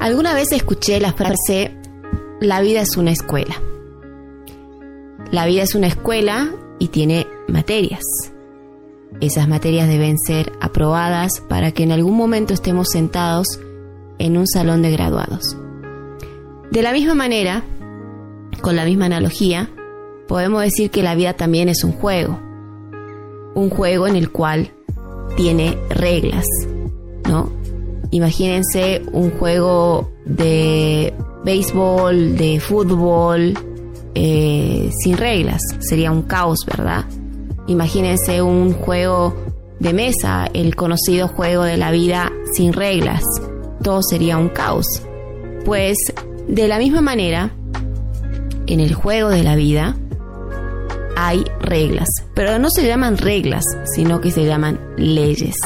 Alguna vez escuché la frase, la vida es una escuela. La vida es una escuela y tiene materias. Esas materias deben ser aprobadas para que en algún momento estemos sentados en un salón de graduados. De la misma manera, con la misma analogía, podemos decir que la vida también es un juego. Un juego en el cual tiene reglas, ¿no? Imagínense un juego de béisbol, de fútbol, eh, sin reglas. Sería un caos, ¿verdad? Imagínense un juego de mesa, el conocido juego de la vida sin reglas. Todo sería un caos. Pues de la misma manera, en el juego de la vida hay reglas, pero no se llaman reglas, sino que se llaman leyes.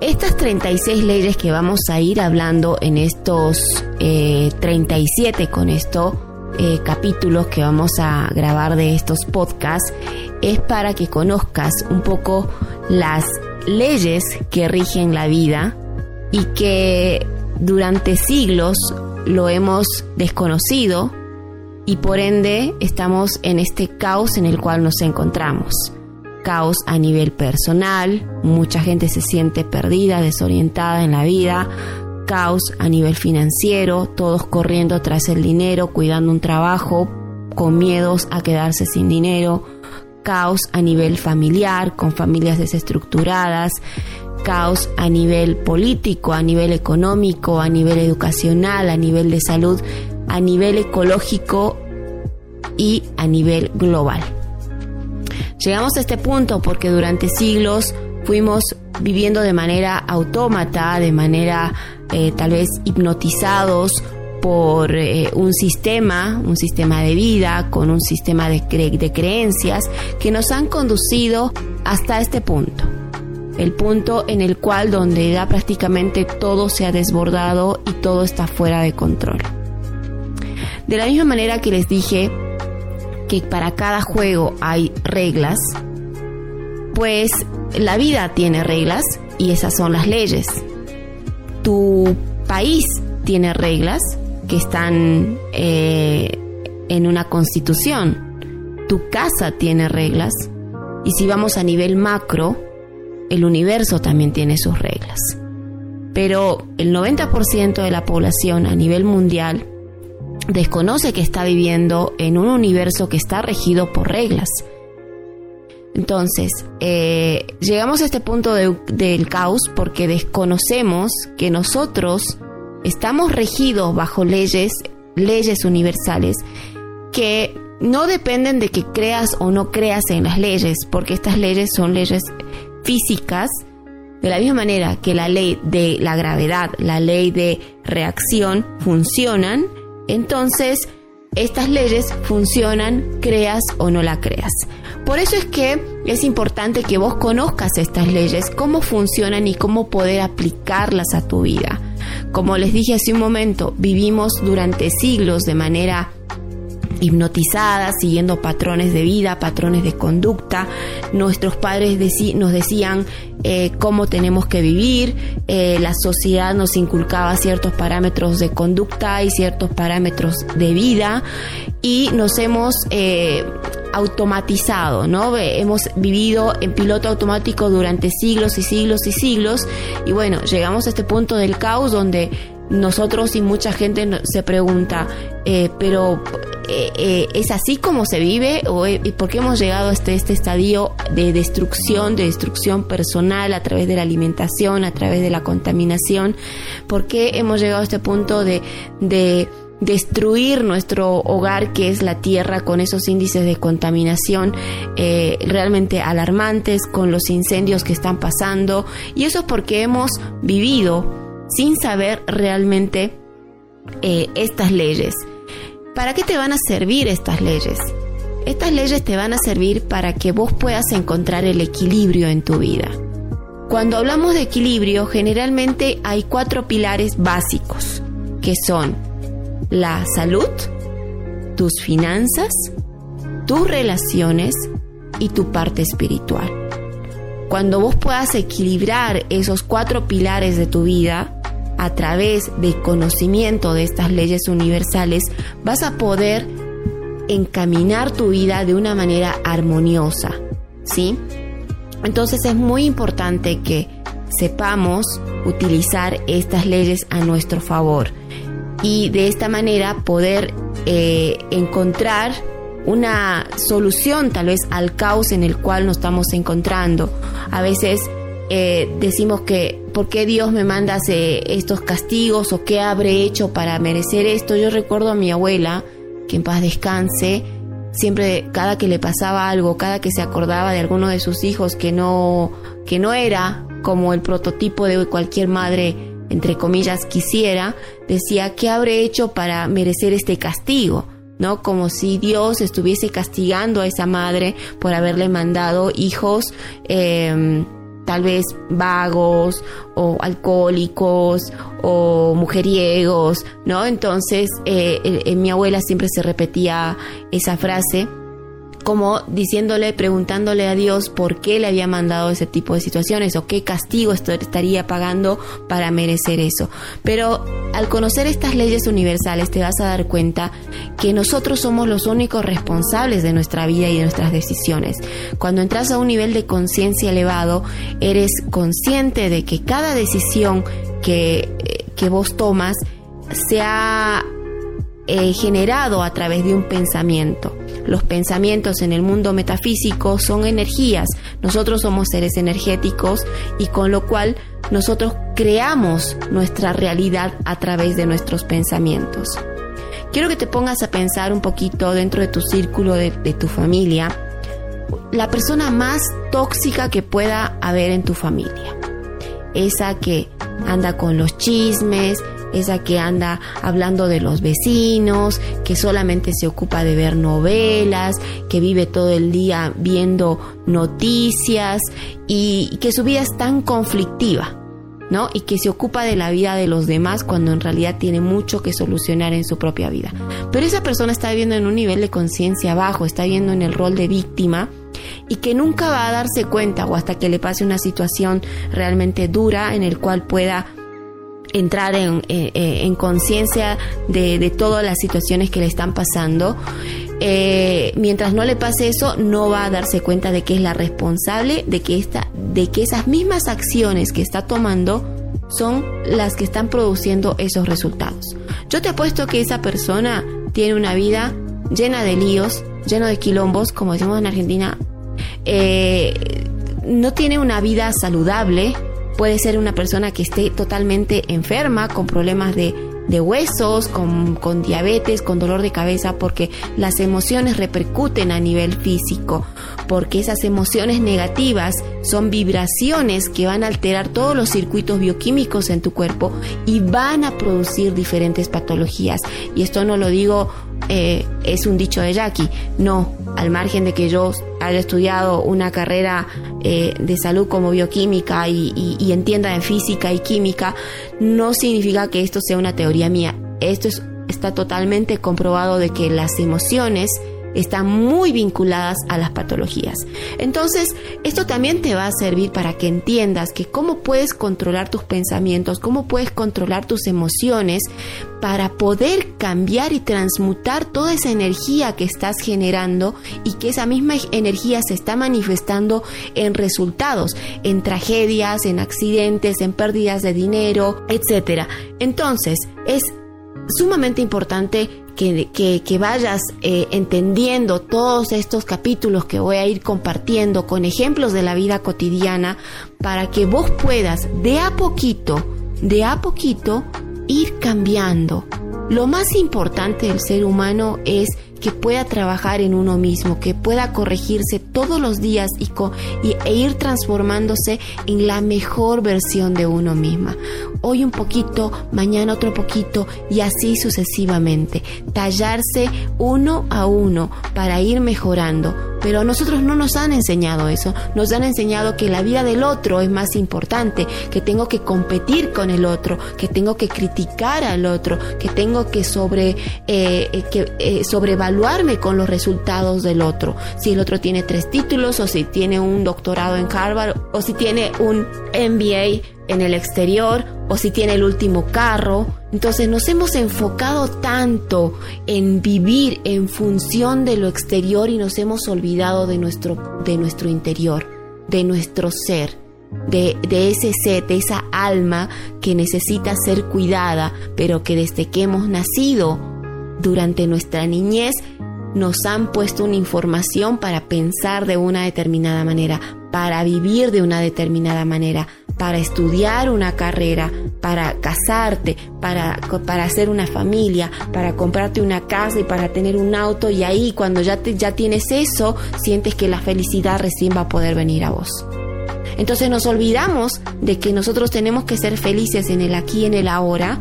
Estas 36 leyes que vamos a ir hablando en estos 37 eh, con estos eh, capítulos que vamos a grabar de estos podcasts es para que conozcas un poco las leyes que rigen la vida y que durante siglos lo hemos desconocido y por ende estamos en este caos en el cual nos encontramos caos a nivel personal, mucha gente se siente perdida, desorientada en la vida, caos a nivel financiero, todos corriendo tras el dinero, cuidando un trabajo, con miedos a quedarse sin dinero, caos a nivel familiar, con familias desestructuradas, caos a nivel político, a nivel económico, a nivel educacional, a nivel de salud, a nivel ecológico y a nivel global. Llegamos a este punto porque durante siglos fuimos viviendo de manera autómata, de manera eh, tal vez hipnotizados por eh, un sistema, un sistema de vida, con un sistema de, de creencias que nos han conducido hasta este punto. El punto en el cual donde ya prácticamente todo se ha desbordado y todo está fuera de control. De la misma manera que les dije, que para cada juego hay reglas, pues la vida tiene reglas y esas son las leyes. Tu país tiene reglas que están eh, en una constitución. Tu casa tiene reglas y si vamos a nivel macro, el universo también tiene sus reglas. Pero el 90% de la población a nivel mundial desconoce que está viviendo en un universo que está regido por reglas. Entonces, eh, llegamos a este punto del caos porque desconocemos que nosotros estamos regidos bajo leyes, leyes universales, que no dependen de que creas o no creas en las leyes, porque estas leyes son leyes físicas, de la misma manera que la ley de la gravedad, la ley de reacción funcionan, entonces, estas leyes funcionan, creas o no la creas. Por eso es que es importante que vos conozcas estas leyes, cómo funcionan y cómo poder aplicarlas a tu vida. Como les dije hace un momento, vivimos durante siglos de manera hipnotizadas, siguiendo patrones de vida, patrones de conducta. Nuestros padres nos decían eh, cómo tenemos que vivir, eh, la sociedad nos inculcaba ciertos parámetros de conducta y ciertos parámetros de vida y nos hemos eh, automatizado, ¿no? Hemos vivido en piloto automático durante siglos y siglos y siglos y bueno, llegamos a este punto del caos donde nosotros y mucha gente se pregunta, pero eh, eh, ¿es así como se vive? ¿O eh, por qué hemos llegado a este, estadio de destrucción, de destrucción personal a través de la alimentación, a través de la contaminación? ¿Por qué hemos llegado a este punto de, de destruir nuestro hogar que es la tierra con esos índices de contaminación realmente alarmantes con los incendios que están pasando y eso es porque hemos vivido sin saber realmente estas leyes ¿Para qué te van a servir estas leyes? Estas leyes te van a servir para que vos puedas encontrar el equilibrio en tu vida. Cuando hablamos de equilibrio, generalmente hay cuatro pilares básicos, que son la salud, tus finanzas, tus relaciones y tu parte espiritual. Cuando vos puedas equilibrar esos cuatro pilares de tu vida, a través de conocimiento de estas leyes universales, vas a poder encaminar tu vida de una manera armoniosa, ¿sí? Entonces es muy importante que sepamos utilizar estas leyes a nuestro favor y de esta manera poder eh, encontrar una solución tal vez al caos en el cual nos estamos encontrando. A veces eh, decimos que, ¿por qué Dios me manda estos castigos o qué habré hecho para merecer esto? Yo recuerdo a mi abuela, que en paz descanse, siempre cada que le pasaba algo, cada que se acordaba de alguno de sus hijos que no, que no era como el prototipo de cualquier madre, entre comillas, quisiera, decía, ¿qué habré hecho para merecer este castigo? ¿no? Como si Dios estuviese castigando a esa madre por haberle mandado hijos em, tal vez vagos o alcohólicos o mujeriegos, ¿no? Entonces, eh, en mi abuela siempre se repetía esa frase como diciéndole, preguntándole a Dios por qué le había mandado ese tipo de situaciones o qué castigo estaría pagando para merecer eso. Pero al conocer estas leyes universales te vas a dar cuenta que nosotros somos los únicos responsables de nuestra vida y de nuestras decisiones. Cuando entras a un nivel de conciencia elevado, eres consciente de que cada decisión que, eh, que vos tomas se ha eh, generado a través de un pensamiento. Los pensamientos en el mundo metafísico son energías. Nosotros somos seres energéticos y con lo cual nosotros creamos nuestra realidad a través de nuestros pensamientos. Quiero que te pongas a pensar un poquito dentro de tu círculo de, tu familia, la persona más tóxica que pueda haber en tu familia. Esa que anda con los chismes, esa que anda hablando de los vecinos, que solamente se ocupa de ver novelas, que vive todo el día viendo noticias y que su vida es tan conflictiva. ¿no? Y que se ocupa de la vida de los demás cuando en realidad tiene mucho que solucionar en su propia vida. Pero esa persona está viviendo en un nivel de conciencia bajo, está viviendo en el rol de víctima y que nunca va a darse cuenta o hasta que le pase una situación realmente dura en el cual pueda entrar en, eh, eh, en conciencia de, de, todas las situaciones que le están pasando. Eh, mientras no le pase eso, no va a darse cuenta de que es la responsable de que, esta, de que esas mismas acciones que está tomando son las que están produciendo esos resultados. Yo te apuesto que esa persona tiene una vida llena de líos, lleno de quilombos, como decimos en Argentina, no tiene una vida saludable, Puede ser una persona que esté totalmente enferma, con problemas de, huesos, con, con, diabetes, con dolor de cabeza, porque las emociones repercuten a nivel físico, porque esas emociones negativas son vibraciones que van a alterar todos los circuitos bioquímicos en tu cuerpo y van a producir diferentes patologías. Y esto no lo digo eh, es un dicho de Jackie. No, al margen de que yo haya estudiado una carrera eh, de salud como bioquímica y, entienda en física y química, no significa que esto sea una teoría mía. Esto está totalmente comprobado de que las emociones están muy vinculadas a las patologías. Entonces, esto también te va a servir para que entiendas que cómo puedes controlar tus pensamientos, cómo puedes controlar tus emociones para poder cambiar y transmutar toda esa energía que estás generando y que esa misma energía se está manifestando en resultados, en tragedias, en accidentes, en pérdidas de dinero, etc. Entonces, es sumamente importante que, vayas eh, entendiendo todos estos capítulos que voy a ir compartiendo con ejemplos de la vida cotidiana para que vos puedas de a poquito, de a poquito, ir cambiando. Lo más importante del ser humano es que pueda trabajar en uno mismo, que pueda corregirse todos los días y, e ir transformándose en la mejor versión de uno misma. Hoy un poquito, mañana otro poquito y así sucesivamente. Tallarse uno a uno para ir mejorando. Pero nosotros no nos han enseñado eso. Nos han enseñado que la vida del otro es más importante, que tengo que competir con el otro, que tengo que criticar al otro, que tengo que sobre eh, eh que eh, evaluarme con los resultados del otro. Si el otro tiene tres títulos o si tiene un doctorado en Harvard o si tiene un MBA en el exterior o si tiene el último carro. Entonces nos hemos enfocado tanto en vivir en función de lo exterior y nos hemos olvidado de nuestro, de nuestro interior, de nuestro ser, de, de ese ser, de esa alma que necesita ser cuidada, pero que desde que hemos nacido, durante nuestra niñez, nos han puesto una información para pensar de una determinada manera, para vivir de una determinada manera, para estudiar una carrera, para casarte, para, para hacer una familia, para comprarte una casa y para tener un auto y ahí cuando ya, ya tienes eso, sientes que la felicidad recién va a poder venir a vos. Entonces nos olvidamos de que nosotros tenemos que ser felices en el aquí y en el ahora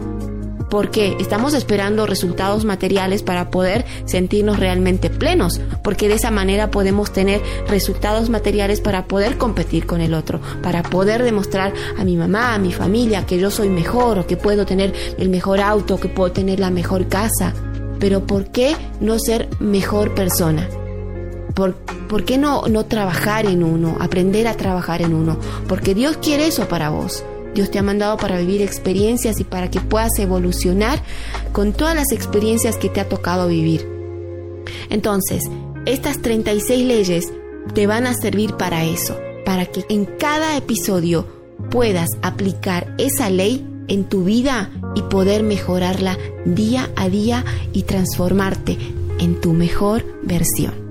porque estamos esperando resultados materiales para poder sentirnos realmente plenos, porque de esa manera podemos tener resultados materiales para poder competir con el otro, para poder demostrar a mi mamá, a mi familia que yo soy mejor o que puedo tener el mejor auto, que puedo tener la mejor casa. Pero ¿por qué no ser mejor persona? ¿Por, ¿Por, qué no, no trabajar en uno, aprender a trabajar en uno? Porque Dios quiere eso para vos. Dios te ha mandado para vivir experiencias y para que puedas evolucionar con todas las experiencias que te ha tocado vivir. Entonces, estas 36 leyes te van a servir para eso, para que en cada episodio puedas aplicar esa ley en tu vida y poder mejorarla día a día y transformarte en tu mejor versión.